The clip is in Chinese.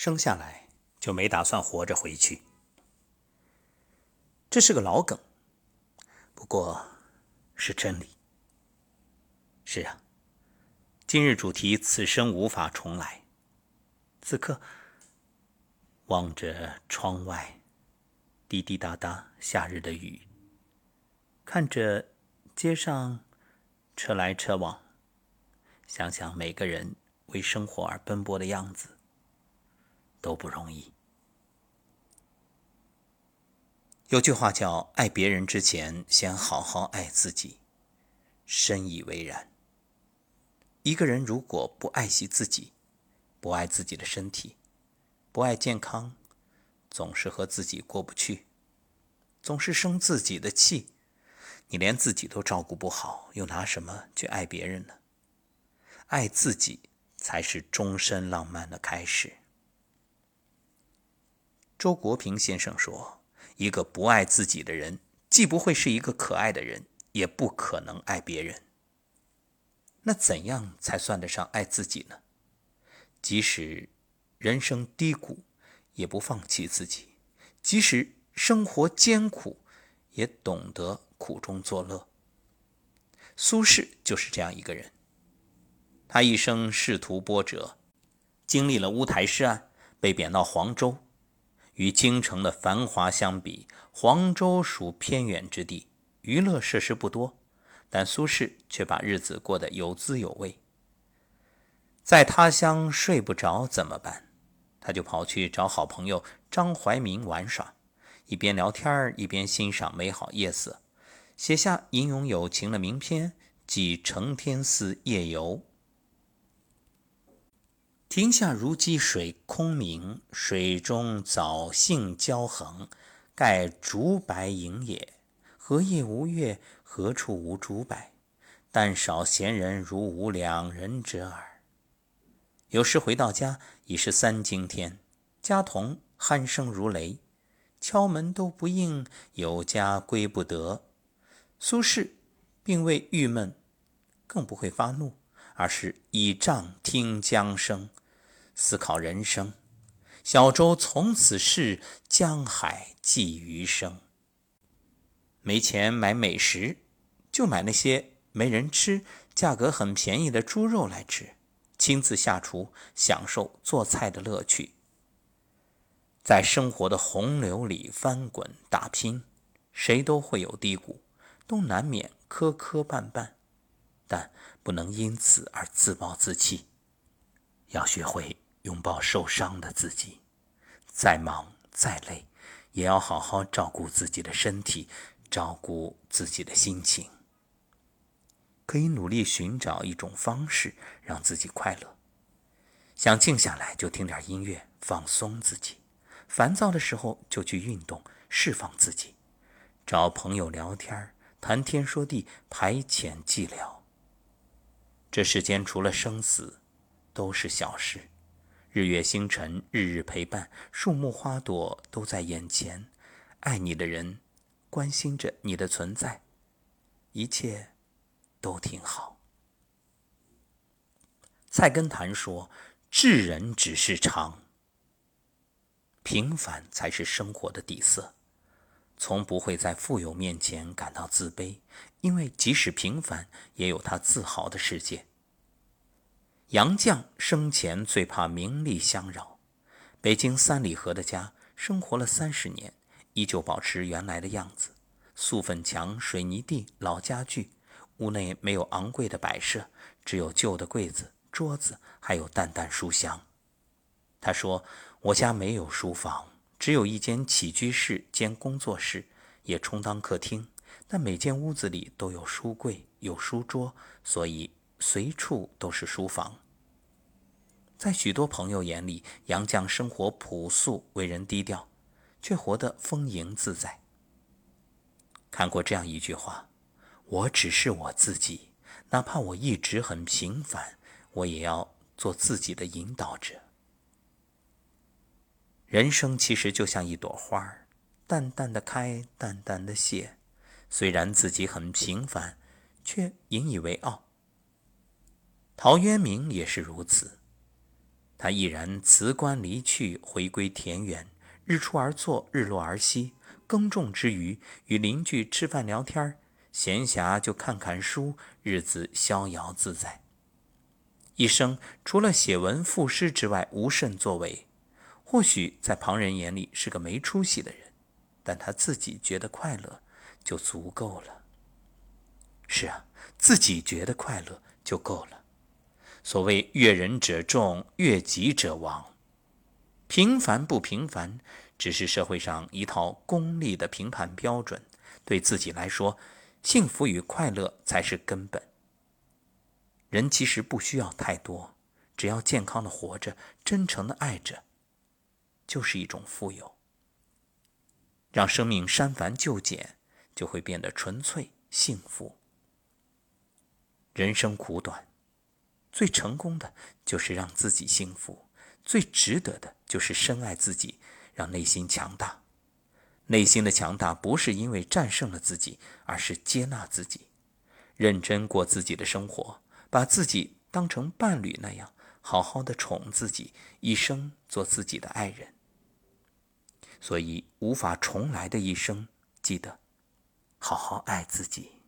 生下来就没打算活着回去。这是个老梗，不过是真理。是啊，今日主题：此生无法重来。此刻，望着窗外滴滴答答夏日的雨，看着街上车来车往，想想每个人为生活而奔波的样子，都不容易。有句话叫“爱别人之前，先好好爱自己”，深以为然。一个人如果不爱惜自己，不爱自己的身体，不爱健康，总是和自己过不去，总是生自己的气，你连自己都照顾不好，又拿什么去爱别人呢？爱自己才是终身浪漫的开始。周国平先生说。一个不爱自己的人，既不会是一个可爱的人，也不可能爱别人。那怎样才算得上爱自己呢？即使人生低谷，也不放弃自己；即使生活艰苦，也懂得苦中作乐。苏轼就是这样一个人。他一生仕途波折，经历了乌台诗案，被贬到黄州。与京城的繁华相比，黄州属偏远之地，娱乐设施不多，但苏轼却把日子过得有滋有味。在他乡睡不着怎么办？他就跑去找好朋友张怀民玩耍，一边聊天一边欣赏美好夜色，写下吟咏友情的名篇，即《承天寺夜游》。庭下如积水空明，水中藻荇交横，盖竹柏影也。何夜无月？何处无竹柏？但少闲人如吾两人者耳。有时回到家，已是三更天，家童鼾声如雷，敲门都不应，有家归不得。苏轼并未郁闷，更不会发怒，而是倚杖听江声。思考人生，小舟从此逝，江海寄余生。没钱买美食，就买那些没人吃、价格很便宜的猪肉来吃，亲自下厨，享受做菜的乐趣。在生活的洪流里翻滚打拼，谁都会有低谷，都难免磕磕绊绊，但不能因此而自暴自弃，要学会。拥抱受伤的自己，再忙再累，也要好好照顾自己的身体，照顾自己的心情。可以努力寻找一种方式让自己快乐。想静下来就听点音乐放松自己，烦躁的时候就去运动释放自己，找朋友聊天谈天说地排遣寂寥。这世间除了生死，都是小事。日月星辰，日日陪伴；树木花朵都在眼前。爱你的人，关心着你的存在，一切都挺好。菜根谭说：“智人只是常，平凡才是生活的底色。从不会在富有面前感到自卑，因为即使平凡，也有他自豪的世界。”杨绛生前最怕名利相扰，北京三里河的家生活了三十年，依旧保持原来的样子：素粉墙、水泥地、老家具，屋内没有昂贵的摆设，只有旧的柜子、桌子，还有淡淡书香。他说：“我家没有书房，只有一间起居室兼工作室，也充当客厅。但每间屋子里都有书柜、有书桌，所以。”随处都是书房。在许多朋友眼里，杨绛生活朴素，为人低调，却活得丰盈自在。看过这样一句话：“我只是我自己，哪怕我一直很平凡，我也要做自己的引导者。”人生其实就像一朵花，淡淡的开，淡淡的谢。虽然自己很平凡，却引以为傲。陶渊明也是如此，他毅然辞官离去，回归田园，日出而作，日落而息。耕种之余，与邻居吃饭聊天闲暇就看看书，日子逍遥自在。一生除了写文赋诗之外，无甚作为。或许在旁人眼里是个没出息的人，但他自己觉得快乐就足够了。是啊，自己觉得快乐就够了。所谓悦人者众，悦己者亡。平凡不平凡？只是社会上一套功利的评判标准，对自己来说，幸福与快乐才是根本。人其实不需要太多，只要健康的活着，真诚的爱着，就是一种富有。让生命删繁就简，就会变得纯粹幸福。人生苦短，最成功的就是让自己幸福，最值得的就是深爱自己。让内心强大，内心的强大不是因为战胜了自己，而是接纳自己，认真过自己的生活，把自己当成伴侣那样好好的宠自己，一生做自己的爱人。所以，无法重来的一生，记得好好爱自己。